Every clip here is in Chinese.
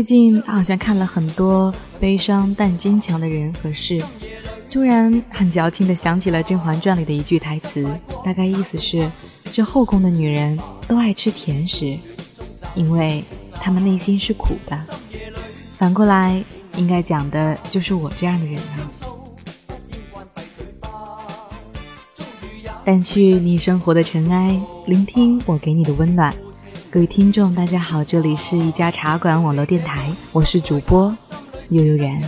最近好像看了很多悲伤但坚强的人和事，突然很矫情地想起了《甄嬛传》里的一句台词，大概意思是：这后宫的女人都爱吃甜食，因为她们内心是苦的。反过来，应该讲的就是我这样的人啊。掸去你生活的尘埃，聆听我给你的温暖。各位听众，大家好，这里是一家茶馆网络电台，我是主播悠悠然。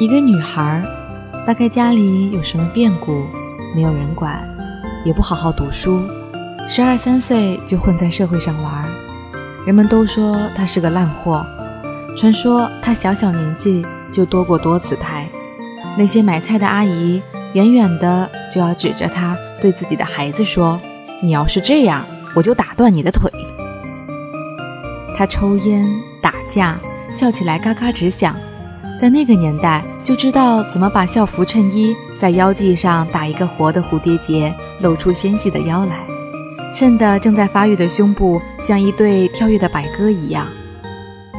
一个女孩，大概家里有什么变故，没有人管，也不好好读书，十二三岁就混在社会上玩。人们都说她是个烂货，传说她小小年纪就多过多次胎。那些买菜的阿姨远远的就要指着她，对自己的孩子说：“你要是这样，我就打断你的腿。”她抽烟、打架，笑起来嘎嘎直响。在那个年代，就知道怎么把校服衬衣在腰际上打一个活的蝴蝶结，露出纤细的腰来，衬得正在发育的胸部像一对跳跃的百鸽一样。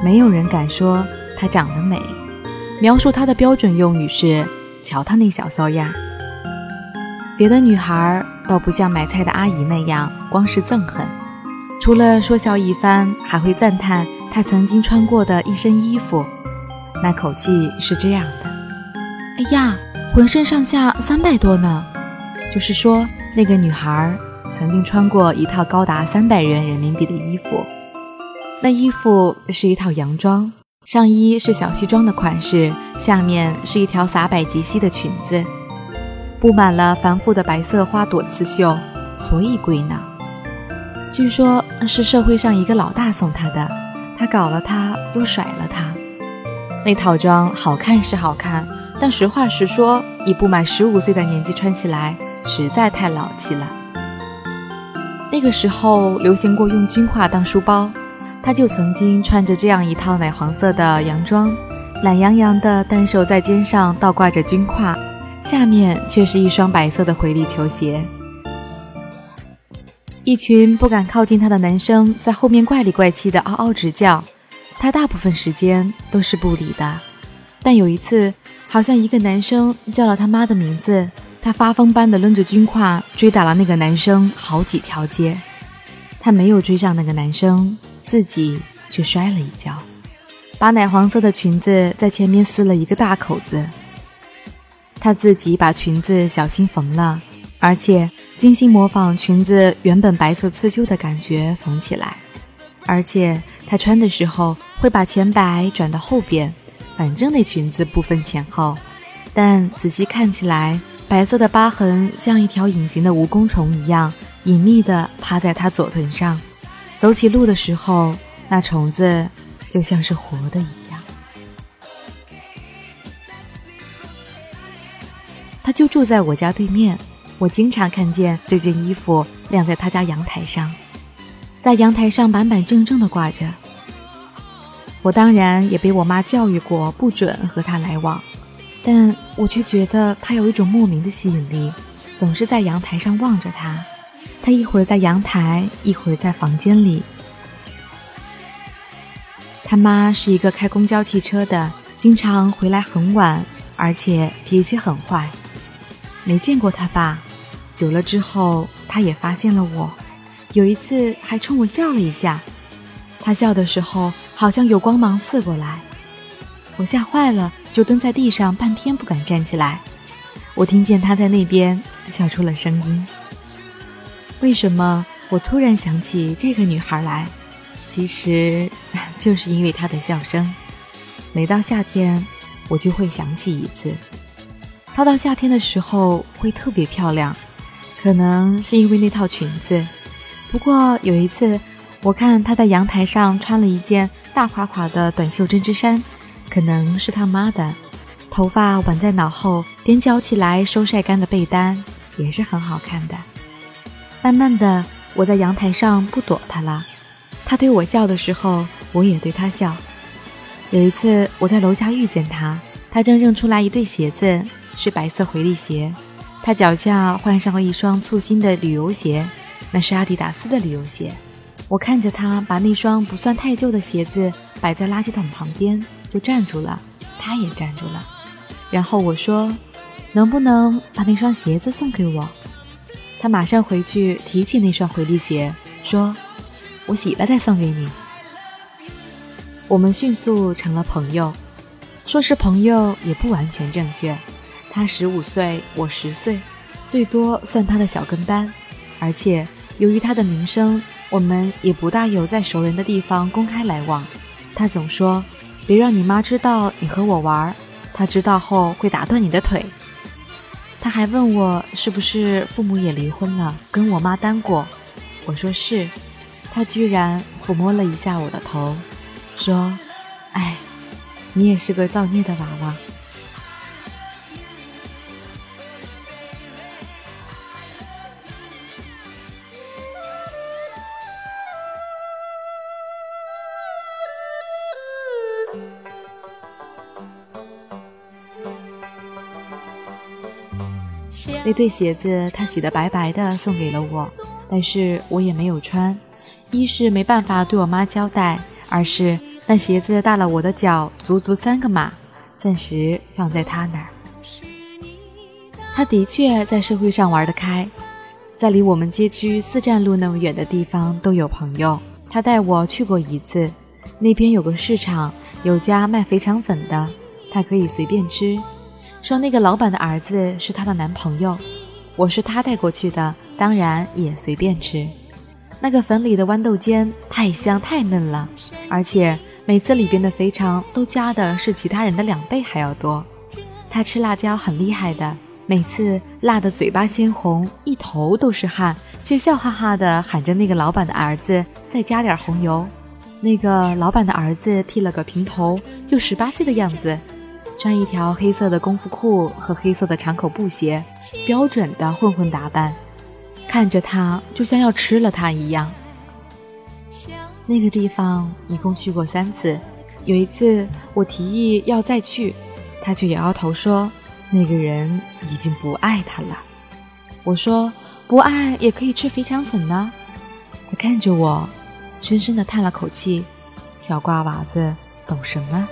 没有人敢说她长得美，描述她的标准用语是“瞧她那小骚样”。别的女孩倒不像买菜的阿姨那样，光是憎恨，除了说笑一番，还会赞叹她曾经穿过的一身衣服。那口气是这样的：“哎呀，浑身上下三百多呢。”就是说，那个女孩曾经穿过一套高达三百元人民币的衣服。那衣服是一套洋装，上衣是小西装的款式，下面是一条洒百及膝的裙子，布满了繁复的白色花朵刺绣，所以贵呢。据说，是社会上一个老大送她的，他搞了她，又甩了她。那套装好看是好看，但实话实说，以不满十五岁的年纪穿起来实在太老气了。那个时候流行过用军挎当书包，他就曾经穿着这样一套奶黄色的洋装，懒洋洋的单手在肩上倒挂着军挎，下面却是一双白色的回力球鞋。一群不敢靠近他的男生在后面怪里怪气的嗷嗷直叫。他大部分时间都是不理的，但有一次，好像一个男生叫了他妈的名字，他发疯般的抡着军挎追打了那个男生好几条街。他没有追上那个男生，自己却摔了一跤，把奶黄色的裙子在前面撕了一个大口子。他自己把裙子小心缝了，而且精心模仿裙子原本白色刺绣的感觉缝起来，而且她穿的时候。会把前摆转到后边，反正那裙子不分前后。但仔细看起来，白色的疤痕像一条隐形的蜈蚣虫一样，隐秘地趴在她左臀上。走起路的时候，那虫子就像是活的一样。他就住在我家对面，我经常看见这件衣服晾在他家阳台上，在阳台上板板正正地挂着。我当然也被我妈教育过，不准和他来往，但我却觉得他有一种莫名的吸引力，总是在阳台上望着他。他一会儿在阳台，一会儿在房间里。他妈是一个开公交汽车的，经常回来很晚，而且脾气很坏。没见过他爸，久了之后，他也发现了我，有一次还冲我笑了一下。他笑的时候，好像有光芒刺过来，我吓坏了，就蹲在地上半天不敢站起来。我听见他在那边笑出了声音。为什么我突然想起这个女孩来？其实就是因为她的笑声。每到夏天，我就会想起一次。她到夏天的时候会特别漂亮，可能是因为那套裙子。不过有一次，我看她在阳台上穿了一件大垮垮的短袖针织衫，可能是她妈的。头发挽在脑后，踮脚起来收晒干的被单，也是很好看的。慢慢的，我在阳台上不躲他了。他对我笑的时候，我也对他笑。有一次，我在楼下遇见他，他正扔出来一对鞋子，是白色回力鞋。他脚下换上了一双簇新的旅游鞋，那是阿迪达斯的旅游鞋。我看着他把那双不算太旧的鞋子摆在垃圾桶旁边，就站住了。他也站住了。然后我说：“能不能把那双鞋子送给我？”他马上回去提起那双回力鞋，说：“我洗了再送给你。”我们迅速成了朋友，说是朋友也不完全正确。他十五岁，我十岁，最多算他的小跟班。而且由于他的名声，我们也不大有在熟人的地方公开来往。他总说：“别让你妈知道你和我玩。”他知道后会打断你的腿。他还问我是不是父母也离婚了，跟我妈单过。我说是。他居然抚摸了一下我的头，说：“哎，你也是个造孽的娃娃。”那对鞋子他洗得白白的，送给了我，但是我也没有穿。一是没办法对我妈交代，二是那鞋子大了我的脚足足三个码，暂时放在他那儿。他的确在社会上玩得开，在离我们街区四站路那么远的地方都有朋友。他带我去过一次，那边有个市场，有家卖肥肠粉的，他可以随便吃。说那个老板的儿子是她的男朋友，我是他带过去的，当然也随便吃。那个粉里的豌豆尖太香太嫩了，而且每次里边的肥肠都加的是其他人的两倍还要多。他吃辣椒很厉害的，每次辣的嘴巴鲜红，一头都是汗，却笑哈哈的喊着那个老板的儿子再加点红油。那个老板的儿子剃了个平头，又十八岁的样子。穿一条黑色的功夫裤和黑色的长口布鞋，标准的混混打扮，看着他就像要吃了他一样。那个地方一共去过三次，有一次我提议要再去，他却摇摇头说那个人已经不爱他了。我说不爱也可以吃肥肠粉呢。他看着我，深深的叹了口气，小瓜娃子懂什么？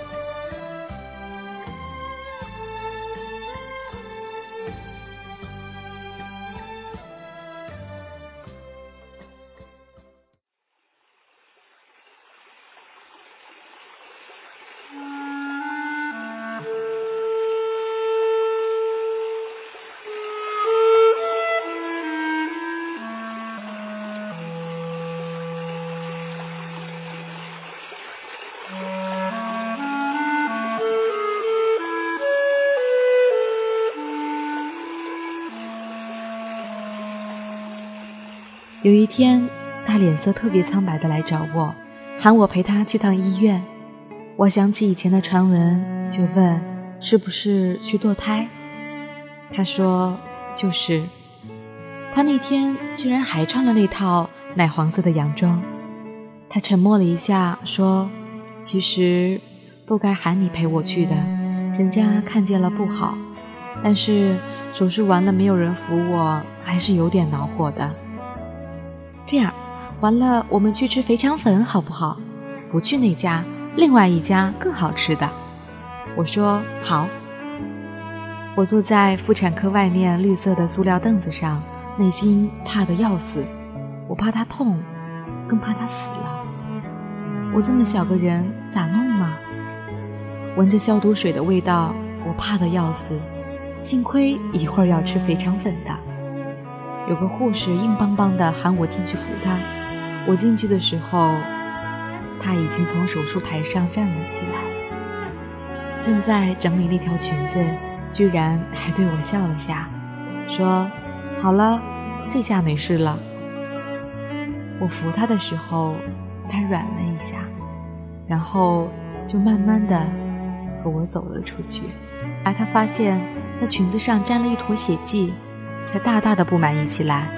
有一天，他脸色特别苍白的来找我，喊我陪他去趟医院。我想起以前的传闻，就问是不是去堕胎。他说就是。他那天居然还穿了那套奶黄色的洋装。他沉默了一下，说：“其实不该喊你陪我去的，人家看见了不好。但是手术完了没有人扶我，还是有点恼火的。”这样，完了，我们去吃肥肠粉好不好？不去那家，另外一家更好吃的。我说好。我坐在妇产科外面绿色的塑料凳子上，内心怕得要死。我怕他痛，更怕他死了。我这么小个人咋弄嘛？闻着消毒水的味道，我怕得要死。幸亏一会儿要吃肥肠粉的。有个护士硬邦邦的喊我进去扶他，我进去的时候，他已经从手术台上站了起来，正在整理那条裙子，居然还对我笑了下，说：“好了，这下没事了。”我扶他的时候，他软了一下，然后就慢慢的和我走了出去。而他发现那裙子上沾了一坨血迹，才大大的不满意起来。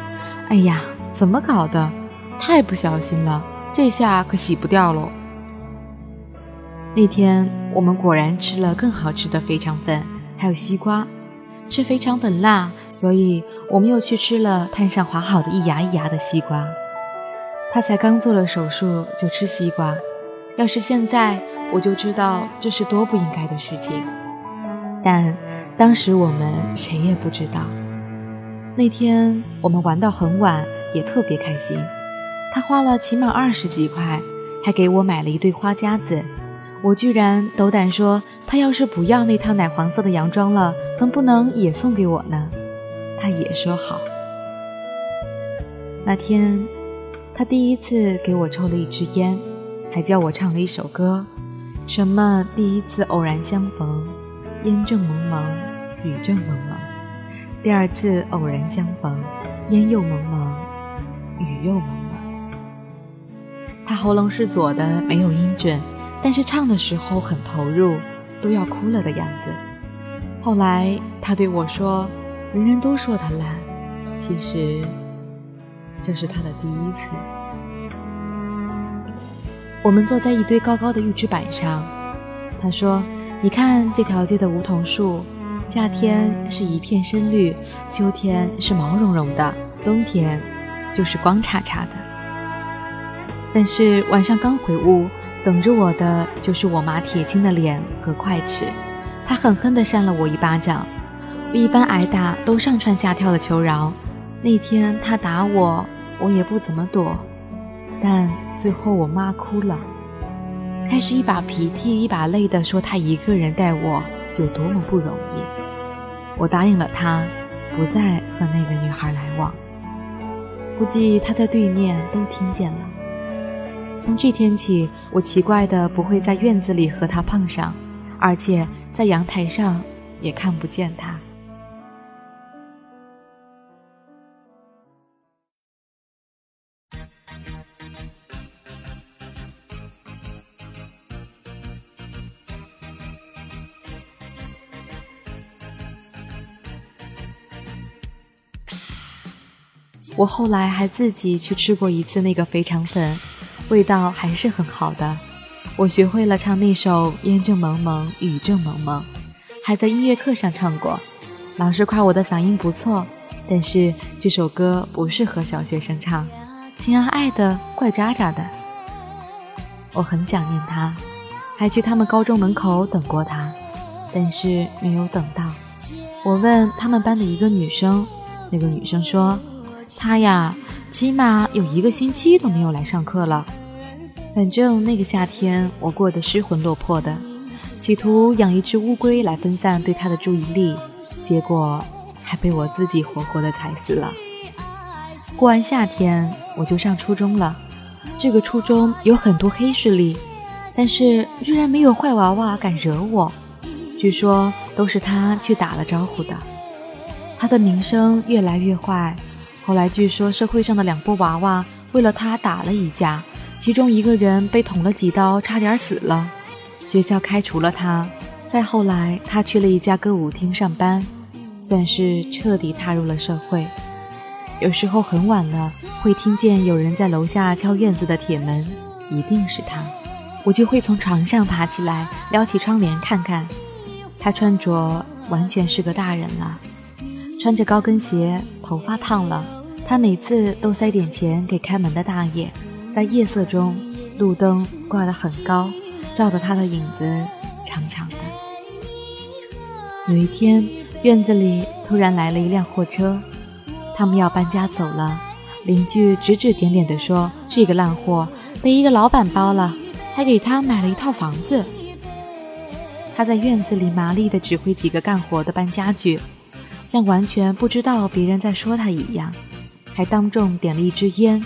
哎呀，怎么搞的？太不小心了，这下可洗不掉喽。那天我们果然吃了更好吃的肥肠粉，还有西瓜。吃肥肠粉辣，所以我们又去吃了摊上划好的一牙一牙的西瓜。他才刚做了手术就吃西瓜，要是现在我就知道这是多不应该的事情。但当时我们谁也不知道。那天我们玩到很晚，也特别开心。他花了起码二十几块，还给我买了一对花夹子。我居然斗胆说，他要是不要那套奶黄色的洋装了，能不能也送给我呢？他也说好。那天。他第一次给我抽了一支烟，还教我唱了一首歌，什么第一次偶然相逢，烟正蒙蒙，雨正蒙蒙；第二次偶然相逢，烟又蒙蒙，雨又蒙蒙。他喉咙是左的，没有音准，但是唱的时候很投入，都要哭了的样子。后来他对我说：“人人都说他烂，其实……”这是他的第一次。我们坐在一堆高高的玉制板上，他说：“你看这条街的梧桐树，夏天是一片深绿，秋天是毛茸茸的，冬天就是光叉叉的。但是晚上刚回屋，等着我的就是我妈铁青的脸和筷子。她狠狠地扇了我一巴掌。我一般挨打都上蹿下跳的求饶。”那天她打我，我也不怎么躲，但最后我妈哭了，开始一把鼻涕一把泪的说她一个人带我有多么不容易。我答应了他，不再和那个女孩来往。估计他在对面都听见了。从这天起，我奇怪的不会在院子里和他碰上，而且在阳台上也看不见他。我后来还自己去吃过一次那个肥肠粉，味道还是很好的。我学会了唱那首《烟正蒙蒙，雨正蒙蒙》，还在音乐课上唱过。老师夸我的嗓音不错，但是这首歌不适合小学生唱，情啊爱的怪渣渣的。我很想念他，还去他们高中门口等过他，但是没有等到。我问他们班的一个女生，那个女生说。他呀，起码有一个星期都没有来上课了。反正那个夏天我过得失魂落魄的，企图养一只乌龟来分散对他的注意力，结果还被我自己活活的踩死了。过完夏天我就上初中了，这个初中有很多黑势力，但是居然没有坏娃娃敢惹我，据说都是他去打了招呼的。他的名声越来越坏。后来据说社会上的两波娃娃为了他打了一架，其中一个人被捅了几刀，差点死了，学校开除了他。再后来，他去了一家歌舞厅上班，算是彻底踏入了社会。有时候很晚了，会听见有人在楼下敲院子的铁门，一定是他，我就会从床上爬起来，撩起窗帘看看。他穿着完全是个大人了。穿着高跟鞋，头发烫了。他每次都塞点钱给开门的大爷。在夜色中，路灯挂得很高，照得他的影子长长的。有一天，院子里突然来了一辆货车，他们要搬家走了。邻居指指点点地说：“这个烂货被一个老板包了，还给他买了一套房子。”他在院子里麻利地指挥几个干活的搬家具。像完全不知道别人在说他一样，还当众点了一支烟，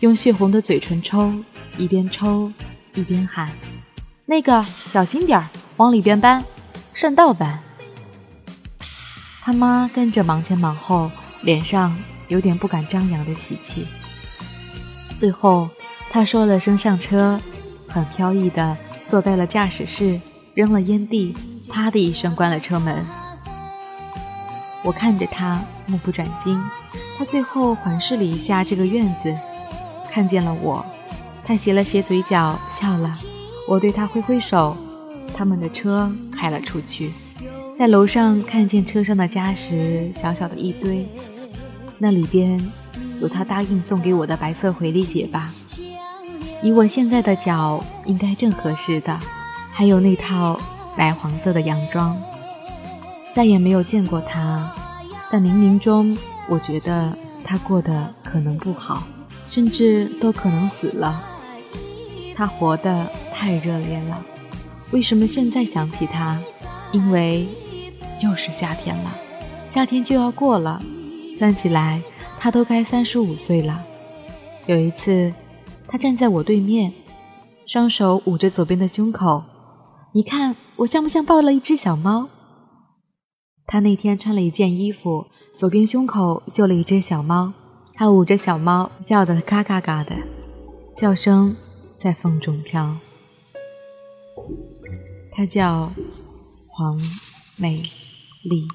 用血红的嘴唇抽，一边抽一边喊：“那个小心点儿，往里边搬，顺道搬。”他妈跟着忙前忙后，脸上有点不敢张扬的喜气。最后，他说了声上车，很飘逸的坐在了驾驶室，扔了烟蒂，啪的一声关了车门。我看着他，目不转睛。他最后环视了一下这个院子，看见了我，他斜了斜嘴角，笑了。我对他挥挥手，他们的车开了出去。在楼上看见车上的家什，小小的一堆，那里边有他答应送给我的白色回力鞋吧，以我现在的脚应该正合适的，还有那套奶黄色的洋装。再也没有见过他，但冥冥中我觉得他过得可能不好，甚至都可能死了。他活得太热烈了，为什么现在想起他？因为。又是夏天了，夏天就要过了，算起来他都该三十五岁了。有一次，他站在我对面，双手捂着左边的胸口，你看我像不像抱了一只小猫？他那天穿了一件衣服，左边胸口绣了一只小猫，他捂着小猫，笑得嘎嘎嘎的，叫声在风中飘。他叫黄美。丽。